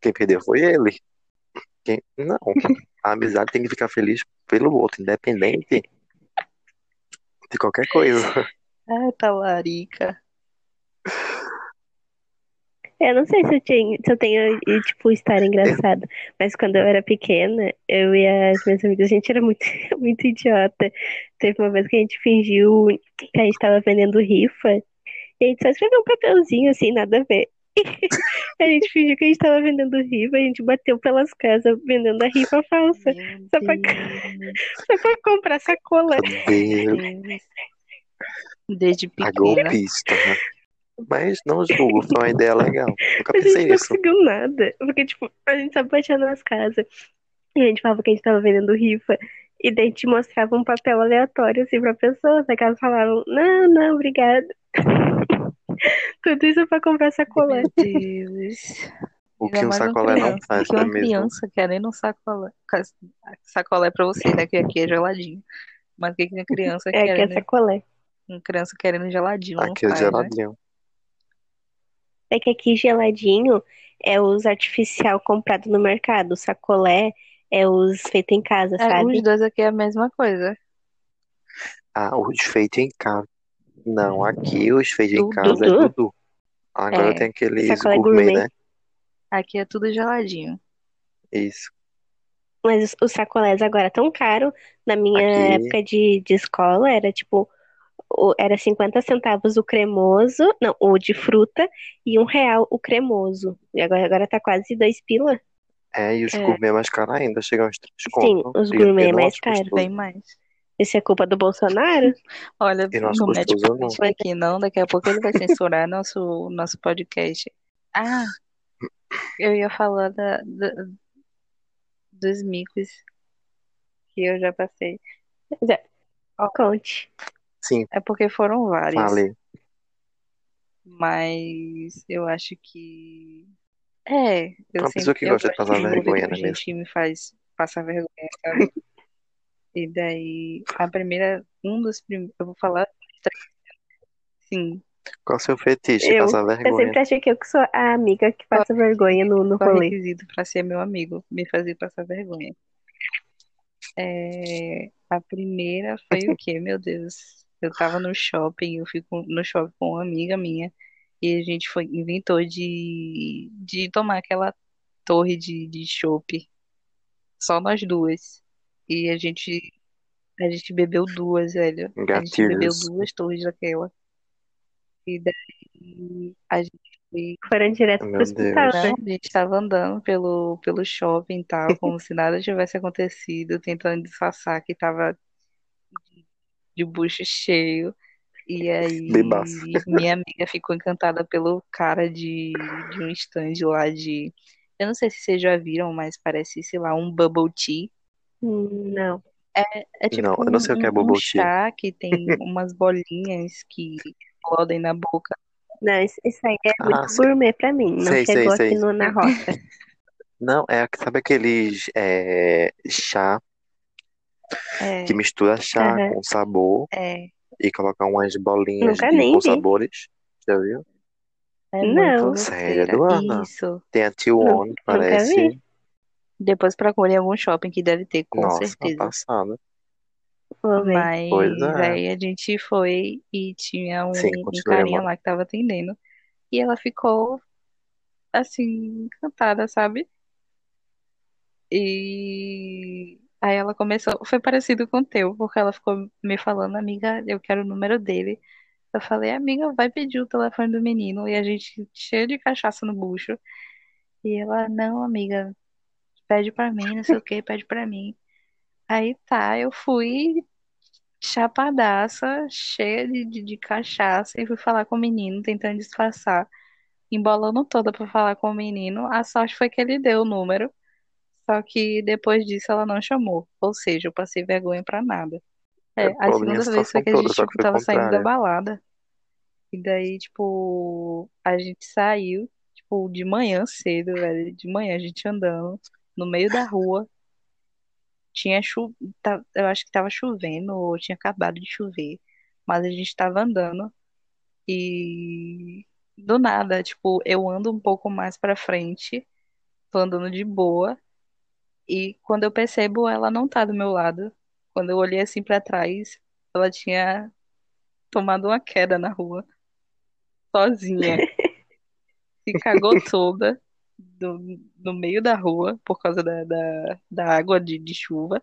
Quem perdeu foi ele. Quem... Não. A amizade tem que ficar feliz pelo outro, independente De qualquer coisa. Ah, talarica. Eu não sei se eu, tinha, se eu tenho, tipo, história engraçada, mas quando eu era pequena, eu e as minhas amigas, a gente era muito, muito idiota. Teve uma vez que a gente fingiu que a gente tava vendendo rifa, e a gente só escreveu um papelzinho assim, nada a ver. a gente fingiu que a gente tava vendendo rifa, a gente bateu pelas casas vendendo a rifa falsa, só pra, só pra comprar sacola. Meu Deus. Desde a pequena. golpista, né? Mas não julgo, foi uma ideia legal. Nunca A gente pensei não nisso. conseguiu nada. Porque, tipo, a gente só batia nas casas. E a gente falava que a gente tava vendendo rifa. E daí a gente mostrava um papel aleatório, assim, pra pessoa. Só que elas falavam, não, não, obrigada. Tudo isso pra comprar sacolé. Meu Deus. O que um sacolé não faz, porque não é uma mesmo? criança querendo um sacolé. Sacolé pra você, né? Que aqui é geladinho. Mas o que uma criança É, que é querendo? sacolé. Uma criança querendo geladinho, não Aqui é faz, né? É que aqui geladinho é os artificial comprado no mercado. O sacolé é os feito em casa, É, sabe? os dois aqui é a mesma coisa. Ah, os feitos em casa. Não, aqui os feitos em Dudu. casa é Dudu. Agora É, tem aqueles sacolé gourmet, gourmet. né? Aqui é tudo geladinho. Isso. Mas os, os sacolés agora tão caro. Na minha Aqui- época de, de escola era tipo, o- era 50 centavos o cremoso, não, o de fruta, e um real o cremoso. E agora, agora tá quase dois pila. É, e os É. gourmet é mais caro ainda, chega a uns 3 Sim, os gourmet é mais caro. Bem mais. Isso é culpa do Bolsonaro? Olha, nosso não mete não. política aqui não, daqui a pouco ele vai censurar nosso, nosso podcast. Ah, eu ia falar da, da- dos micos que eu já passei. Conte. Sim, É porque foram vários, falei. mas eu acho que é, eu Uma sempre pessoa que eu gosta de passar vergonha, com não é gente que me faz passar vergonha, sabe? E daí, a primeira, um dos primeiros, eu vou falar, sim, Qual o seu fetiche? Eu, Passar eu vergonha. sempre achei que eu que sou a amiga que passa vergonha no, no qual rolê. requisito para ser meu amigo? Me fazer passar vergonha. É, a primeira foi o quê? Meu Deus. Eu tava no shopping, eu fico no shopping com uma amiga minha e a gente foi, inventou de, de tomar aquela torre de, de chopp, só nós duas. E a gente, a gente bebeu duas, velho. A gente bebeu Gatilhos. duas torres daquela. E daí a gente foi Foram direto pro Meu hospital, Deus. né? não, a gente estava andando pelo, pelo shopping e tal, como se nada tivesse acontecido, tentando disfarçar que tava de bucho cheio. E aí, Bebaço. minha amiga ficou encantada pelo cara de, de um stand lá de. Eu não sei se vocês já viram, mas parece, sei lá, um bubble tea. Não. É tipo Não, eu não sei o que é um, um bubble tea. chá que tem umas bolinhas que explodem na boca. Não, isso, isso aí é Ah, muito sei. gourmet pra mim. Não Sei, sei, chegou sei. aqui no, na rota. Não, é, sabe aqueles é, chá É, que mistura chá Aham. com sabor é, e coloca umas bolinhas Nunca de, nem com vi. sabores? Já viu? é Não. muito Sério. Eduarda? Isso. Tem a T1, nunca parece. Depois procure em algum shopping que deve ter, com Nossa, certeza. passada. Mas Pois é. aí a gente foi e tinha um, Sim, um carinha lá que tava atendendo. E ela ficou, assim, encantada, sabe? E aí ela começou. Foi parecido com o teu, porque ela ficou me falando, amiga, eu quero o número dele. Eu falei, amiga, vai pedir o telefone do menino. E a gente cheio de cachaça no bucho. E ela, não, amiga, pede pra mim, não sei o que, pede pra mim. Aí tá, eu fui chapadaça, cheia de, de, de cachaça, e fui falar com o menino, tentando disfarçar, embolando toda pra falar com o menino. A sorte foi que ele deu o número, só que depois disso ela não chamou. Ou seja, eu passei vergonha pra nada. É, É, a segunda vez foi que a toda, gente, só tipo, tava saindo da balada. E daí, tipo, a gente saiu, tipo, de manhã cedo, velho. De manhã a gente andando no meio da rua. Tinha chu... tá- Eu acho que tava chovendo, ou tinha acabado de chover. Mas a gente tava andando. E do nada, tipo, eu ando um pouco mais pra frente. Tô andando de boa. E quando eu percebo, ela não tá do meu lado. Quando eu olhei assim pra trás, ela tinha tomado uma queda na rua, sozinha. Se cagou toda do, no meio da rua por causa da, da, da água de, de chuva.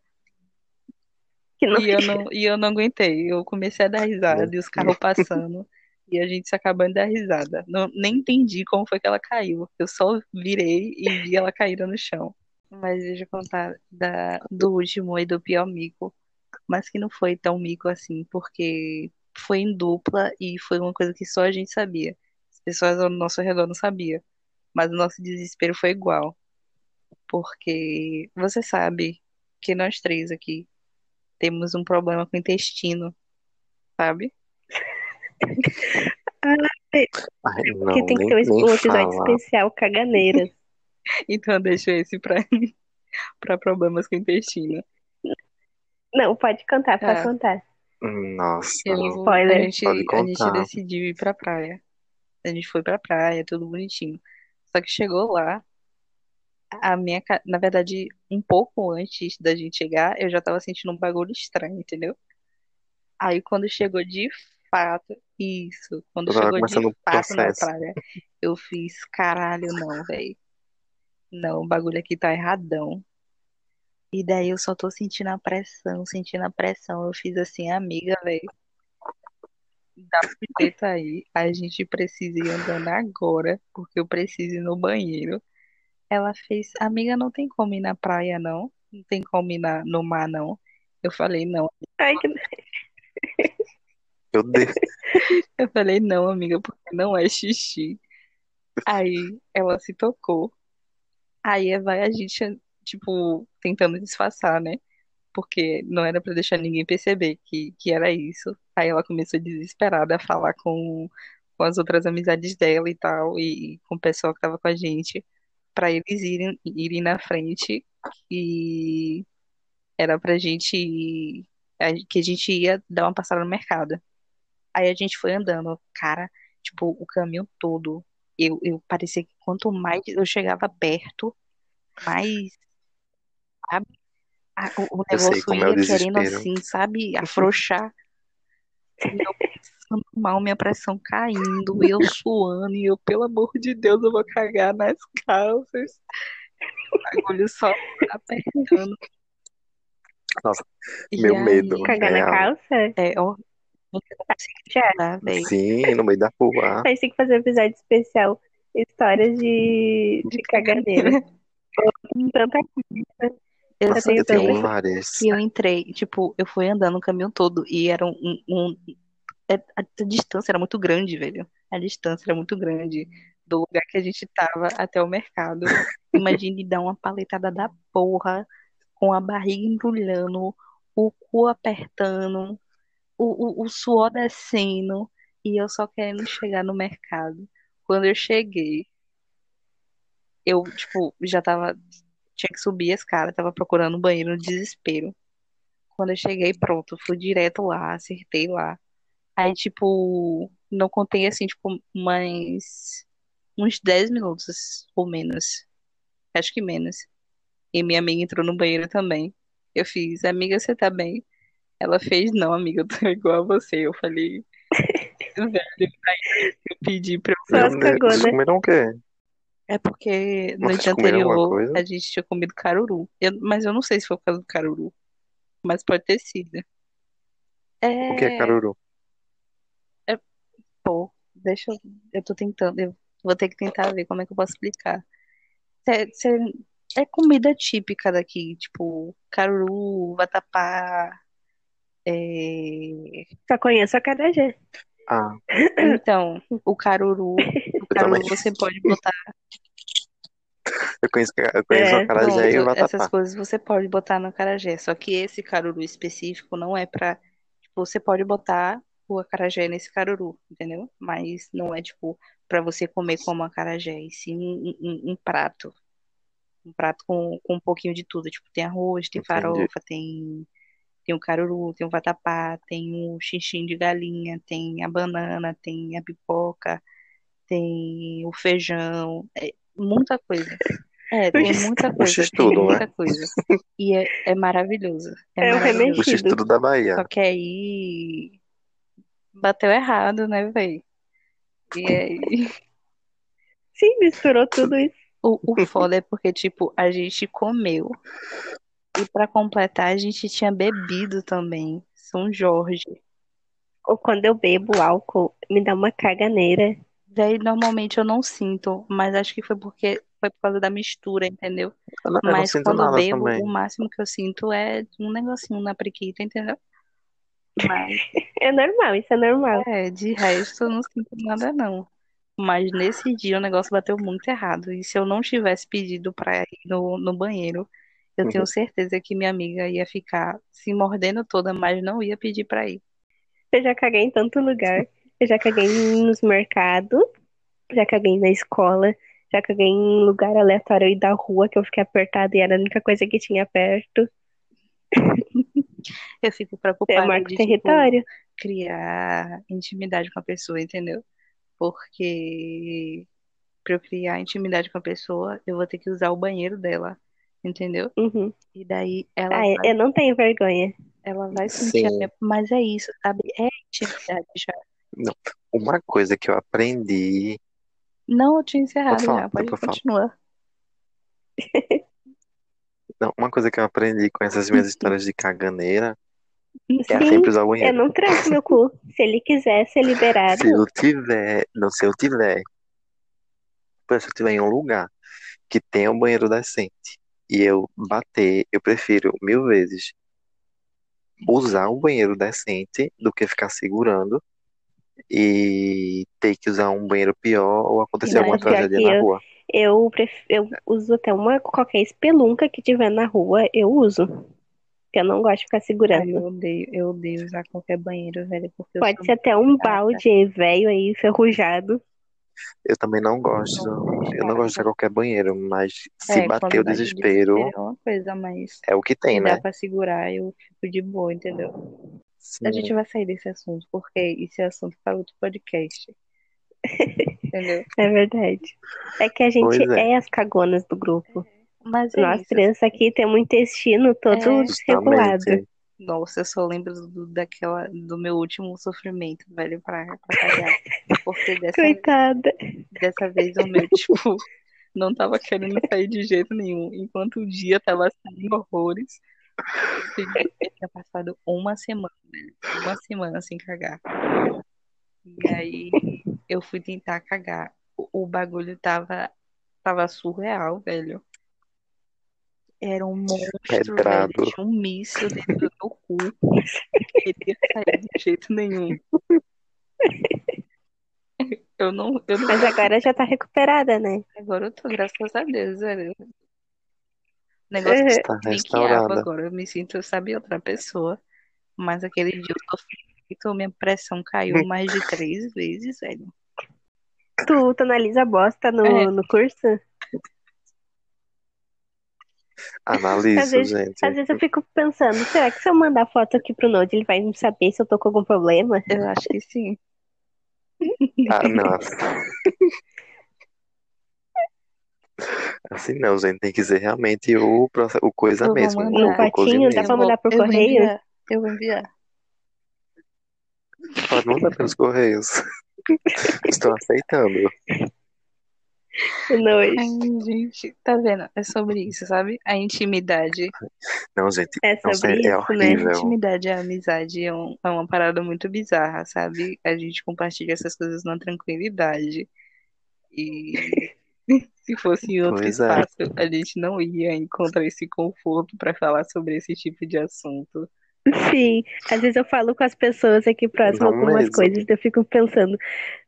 E eu não, e eu não aguentei. Eu comecei a dar risada e os carros passando. E a gente se acabando de dar risada. Não, nem entendi como foi que ela caiu. Eu só virei e vi ela caída no chão. Mas deixa eu contar da, do último e do pior mico. Mas que não foi tão mico assim, porque foi em dupla e foi uma coisa que só a gente sabia. As pessoas ao nosso redor não sabiam. Mas o nosso desespero foi igual. Porque você sabe que nós três aqui temos um problema com o intestino, sabe? Ai, não, que tem que ter um, um episódio fala. especial caganeiras. Então eu deixo esse pra, pra problemas com o intestino. Não, pode contar, pode Tá. contar. Nossa, Eu, Spoiler. a gente, a gente decidiu ir pra praia. A gente foi pra praia, tudo bonitinho. Só que chegou lá, a minha, na verdade, um pouco antes da gente chegar, eu já tava sentindo um bagulho estranho, entendeu? Aí quando chegou de fato, isso, quando Eu chegou de fato na processo. praia, eu fiz, caralho, não, velho. Não, o bagulho aqui tá erradão. E daí eu só tô sentindo a pressão, sentindo a pressão. Eu fiz assim, amiga, velho. Dá jeito aí. A gente precisa ir andando agora, porque eu preciso ir no banheiro. Ela fez, amiga, não tem como ir na praia, não. Não tem como ir na, no mar, não. Eu falei, não. Ai, que... Meu Deus. Eu falei, não, amiga, porque não é xixi. Aí ela se tocou. Aí vai a gente, tipo, tentando disfarçar, né? Porque não era pra deixar ninguém perceber que, que era isso. Aí ela começou desesperada a falar com, com as outras amizades dela e tal, e com o pessoal que tava com a gente, pra eles irem, irem na frente, que era pra gente ir, que a gente ia dar uma passada no mercado. Aí a gente foi andando, cara, tipo, o caminho todo. Eu, eu parecia que quanto mais eu chegava perto, mais, sabe, a- o, o negócio é o ia querendo assim, sabe, afrouxar. E eu passando mal, minha pressão caindo, eu suando, e eu, pelo amor de Deus, eu vou cagar nas calças. O bagulho só apertando. Nossa, E meu aí, medo. Cagar na Real. calça? É, ó, você não consegue Já. andar, velho. Sim, no meio da rua. A gente tem que fazer um episódio especial. Histórias de, de caganeira. Tanta coisa. Eu tenho Eu tenho várias. que eu entrei, tipo, eu fui andando o caminho todo e era um, um- um- é- a, a distância era muito grande, velho. A distância era muito grande do lugar que a gente tava até o mercado. Imagine dar uma paletada da porra, com a barriga embrulhando, o cu apertando, o, o, suor descendo, e eu só querendo chegar no mercado. Quando eu cheguei, eu, tipo, já tava, tinha que subir a escada, tava procurando um banheiro no desespero. Quando eu cheguei, pronto, fui direto lá, acertei lá. Aí, tipo, não contei assim, tipo, mais uns 10 minutos ou menos. Acho que menos. E minha amiga entrou no banheiro também. Eu fiz, amiga, você tá bem? Ela fez, não, amiga, eu tô igual a você. Eu falei, velho, eu pedi pra eu Só as cagonas. vocês comeram o quê? É porque no Vocês dia anterior a gente tinha comido caruru. Eu- mas eu não sei se foi por causa do caruru. Mas pode ter sido. O que é É, caruru? pô, deixa eu. Eu tô tentando. Eu vou ter que tentar ver como é que eu posso explicar. Cê- cê- é comida típica daqui, tipo, caruru, vatapá. É, Só conheço a Carajé. Ah, Então, o caruru, o caruru também. você pode botar. Eu conheço, eu conheço É, o acarajé e o Pronto, essas vatapá. coisas você pode botar no acarajé. Só que esse caruru específico não é pra. Tipo, você pode botar o acarajé nesse caruru, entendeu? Mas não é, tipo, pra você comer como acarajé, e sim um, um- um prato. Um prato com, com um pouquinho de tudo. Tipo, tem arroz, tem Entendi. farofa, tem, tem o caruru, tem o vatapá, tem o xixim de galinha, tem a banana, tem a pipoca, tem o feijão. É muita coisa. É, tem muita coisa, tem x-tudo, né? muita coisa. E é, é maravilhoso. É É o maravilhoso. O remexido. x-tudo da Bahia. Só que aí bateu errado, né, velho? E aí, Sim, misturou tudo isso. o, o foda é porque, tipo, a gente comeu. E pra completar, a gente tinha bebido também. São Jorge. Ou quando eu bebo álcool, me dá uma caganeira. Daí, normalmente eu não sinto, mas acho que foi porque foi por causa da mistura, entendeu? Eu não, eu não Mas sinto quando eu nada bebo, também. o máximo que eu sinto é um negocinho na priquita, entendeu? Mas, É normal, isso é normal. é, de resto, eu não sinto nada, não. Mas nesse dia o negócio bateu muito errado. E se eu não tivesse pedido pra ir no, no banheiro, eu tenho certeza que minha amiga ia ficar se mordendo toda, mas não ia pedir pra ir. Eu já caguei em tanto lugar. Eu já caguei nos mercados, já caguei na escola, já caguei em lugar aleatório aí da rua que eu fiquei apertada e era a única coisa que tinha perto. Eu fico É preocupada marco de, tipo, território. criar intimidade com a pessoa, entendeu? Porque pra eu criar intimidade com a pessoa, eu vou ter que usar o banheiro dela, entendeu? Uhum. E daí ela Ah, vai, eu não tenho vergonha. ela vai sentir a minha... Mas é isso, sabe? É intimidade já. Uma coisa que eu aprendi. Não, eu tinha encerrado Pode falar, já, pode continuar. Não, uma coisa que eu aprendi com essas minhas histórias de caganeira é Sim, sempre usar o eu não tranco meu cu. Se ele quiser ser liberado, Se eu tiver, não, se eu tiver, se eu tiver em um lugar que tenha um banheiro decente e eu bater, eu prefiro mil vezes usar um banheiro decente do que ficar segurando e ter que usar um banheiro pior ou acontecer Não, alguma tragédia na eu- rua. eu, pref... eu uso até uma qualquer espelunca que tiver na rua, eu uso. Porque eu não gosto de ficar Ai, segurando. eu odeio, eu odeio usar qualquer banheiro, velho, Pode ser até um balde velho aí, enferrujado. Eu também não gosto, eu não gosto de qualquer banheiro, mas se É, bater o desespero, é uma coisa, mas é o que tem, se dá né? pra segurar, eu fico de boa, entendeu? A Sim. gente vai sair desse assunto, porque esse é assunto para outro podcast. Entendeu? É verdade. É que a gente é. é as cagonas do grupo. Mas é Nós isso. crianças aqui temos o intestino todo É. regulado. Justamente. Nossa, eu só lembro do, daquela, do meu último sofrimento, velho, pra, pra cagar. Porque dessa, Coitada. dessa vez o meu, tipo, não tava querendo sair de jeito nenhum. Enquanto o dia tava saindo horrores, eu tinha passado uma semana, velho. Uma semana sem cagar. E aí eu fui tentar cagar. O, o bagulho tava, tava surreal, velho. Era um monstro, Pedrado. velho. Tinha um míssil dentro do meu cu. Queria sair de jeito nenhum. Eu não, eu não. Mas agora já tá recuperada, né? Agora eu tô, graças a Deus, velho. O negócio Uhum. é Está que restaurada. agora. Eu me sinto, sabe, outra pessoa. Mas aquele dia eu sofri muito, minha pressão caiu mais de três vezes, velho. Tu, tu analisa a bosta no, É. no curso? Às vezes- gente. Às vezes eu fico pensando, será que se eu mandar foto aqui pro Node, ele vai saber se eu tô com algum problema? Eu acho que sim. Ah, não. Assim não, gente. Tem que ser realmente o, o coisa Eu vou mesmo. mandar. o No cocôzinho patinho, dá pra mandar por eu vou correio? enviar. Eu vou enviar. Pode mandar pelos correios. Estou aceitando. Nojo. Ai, gente, tá vendo? É sobre isso, sabe? A intimidade. Não, gente. É Não, sobre sério, é isso, né? horrível. Intimidade e a amizade é, um- é uma parada muito bizarra, sabe? A gente compartilha essas coisas na tranquilidade. E se fosse em outro Pois é. espaço, a gente não ia encontrar esse conforto pra falar sobre esse tipo de assunto. Sim, às vezes eu falo com as pessoas aqui próximas Não algumas mesmo. coisas, eu fico pensando,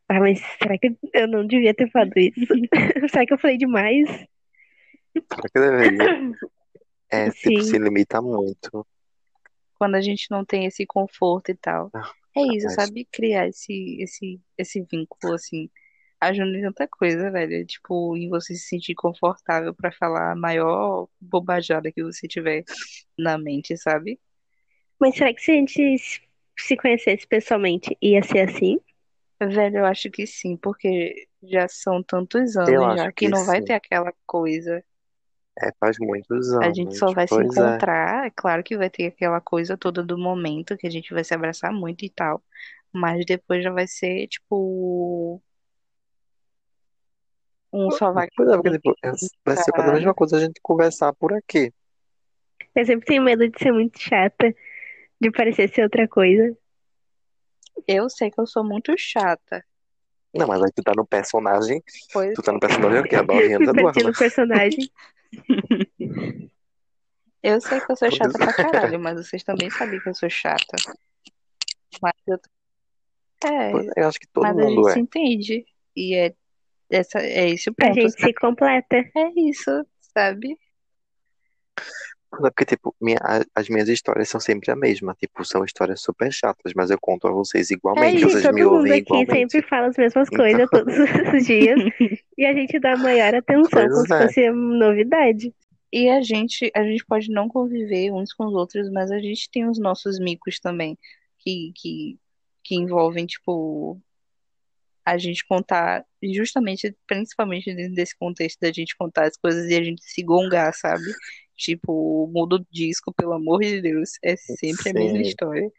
ah, mas será que eu não devia ter falado isso? será que eu falei demais? Será que deveria? É, tipo, se limita muito. Quando a gente não tem esse conforto e tal. É isso, mas- sabe? Criar esse, esse, esse vínculo, assim, ajuda em tanta coisa, velho. Tipo, em você se sentir confortável pra falar a maior bobajada que você tiver na mente, sabe? Mas será que se a gente se conhecesse pessoalmente ia ser assim? Velho, eu acho que sim, porque já são tantos Eu anos acho já que que não vai sim. ter aquela coisa. É, faz muitos A anos. gente só vai se Pois é. encontrar, é claro que vai ter aquela coisa toda do momento, que a gente vai se abraçar muito e tal. Mas depois já vai ser, tipo, um só vai Pois é, porque tipo, é- vai ser quase a mesma coisa a gente conversar por aqui. Eu sempre tenho medo de ser muito chata, de parecer ser outra coisa. Eu sei que eu sou muito chata. Não, mas aí tu tá no personagem. Pois Tu tá no personagem o quê? A novinha da no personagem. eu sei que eu sou chata pra caralho, mas vocês também sabem que eu sou chata. Mas eu... É, Pois é, Eu acho que todo mas a mundo gente é. se entende. E é, essa, é esse o A ponto. gente sabe? se completa. É isso, sabe? É porque, tipo, minha- a- as minhas histórias são sempre a mesma. Tipo, são histórias super chatas, mas eu conto a vocês igualmente. Gente, Vocês todo me mundo ouvem aqui igualmente. sempre fala as mesmas Então. coisas todos os dias. E a gente dá maior atenção, Pois como se é. fosse novidade. E a gente, a gente pode não conviver uns com os outros, mas a gente tem os nossos micos também, que, que, que envolvem, tipo, a gente contar, justamente, principalmente dentro desse contexto da gente contar as coisas e a gente se gongar, sabe? Tipo, muda o disco, pelo amor de Deus, é sempre a mesma Sim. história.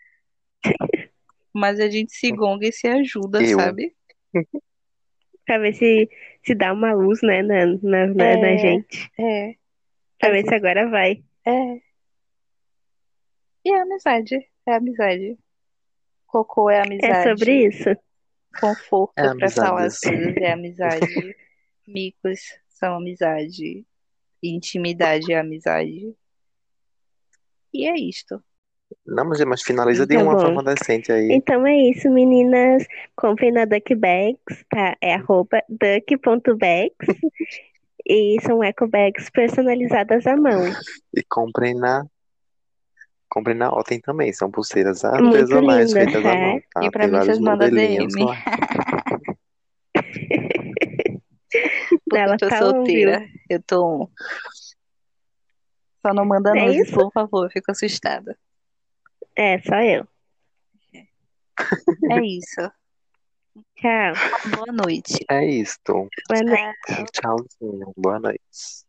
Mas a gente se gonga e se ajuda, Eu. sabe? Pra ver se, se dá uma luz, né, na, na, na, É. na gente. É, Pra a ver se agora vai. é. E é amizade, é amizade. Cocô é É amizade. sobre isso. Conforto É pra falar as coisas é amizade. Micos são amizade. Intimidade é amizade. E é isto. Não, mas, mas finaliza de Tá uma bom. forma decente aí. Então é isso, meninas. Comprem na Duckbags, tá? É arroba duck.bags. e são eco bags personalizadas à mão. E comprem na. Comprem na Otem também. São pulseiras É Muito artesanais feitas à é. mão, tá? E pra Tem mim vocês mandam DM. lá. Porque Ela eu tô tá solteira. Eu tô. Só não manda É nudes, isso? por favor. Eu fico assustada. É, só eu. É isso. Tchau. Boa noite. É isto. Boa noite. Tchauzinho. Boa noite.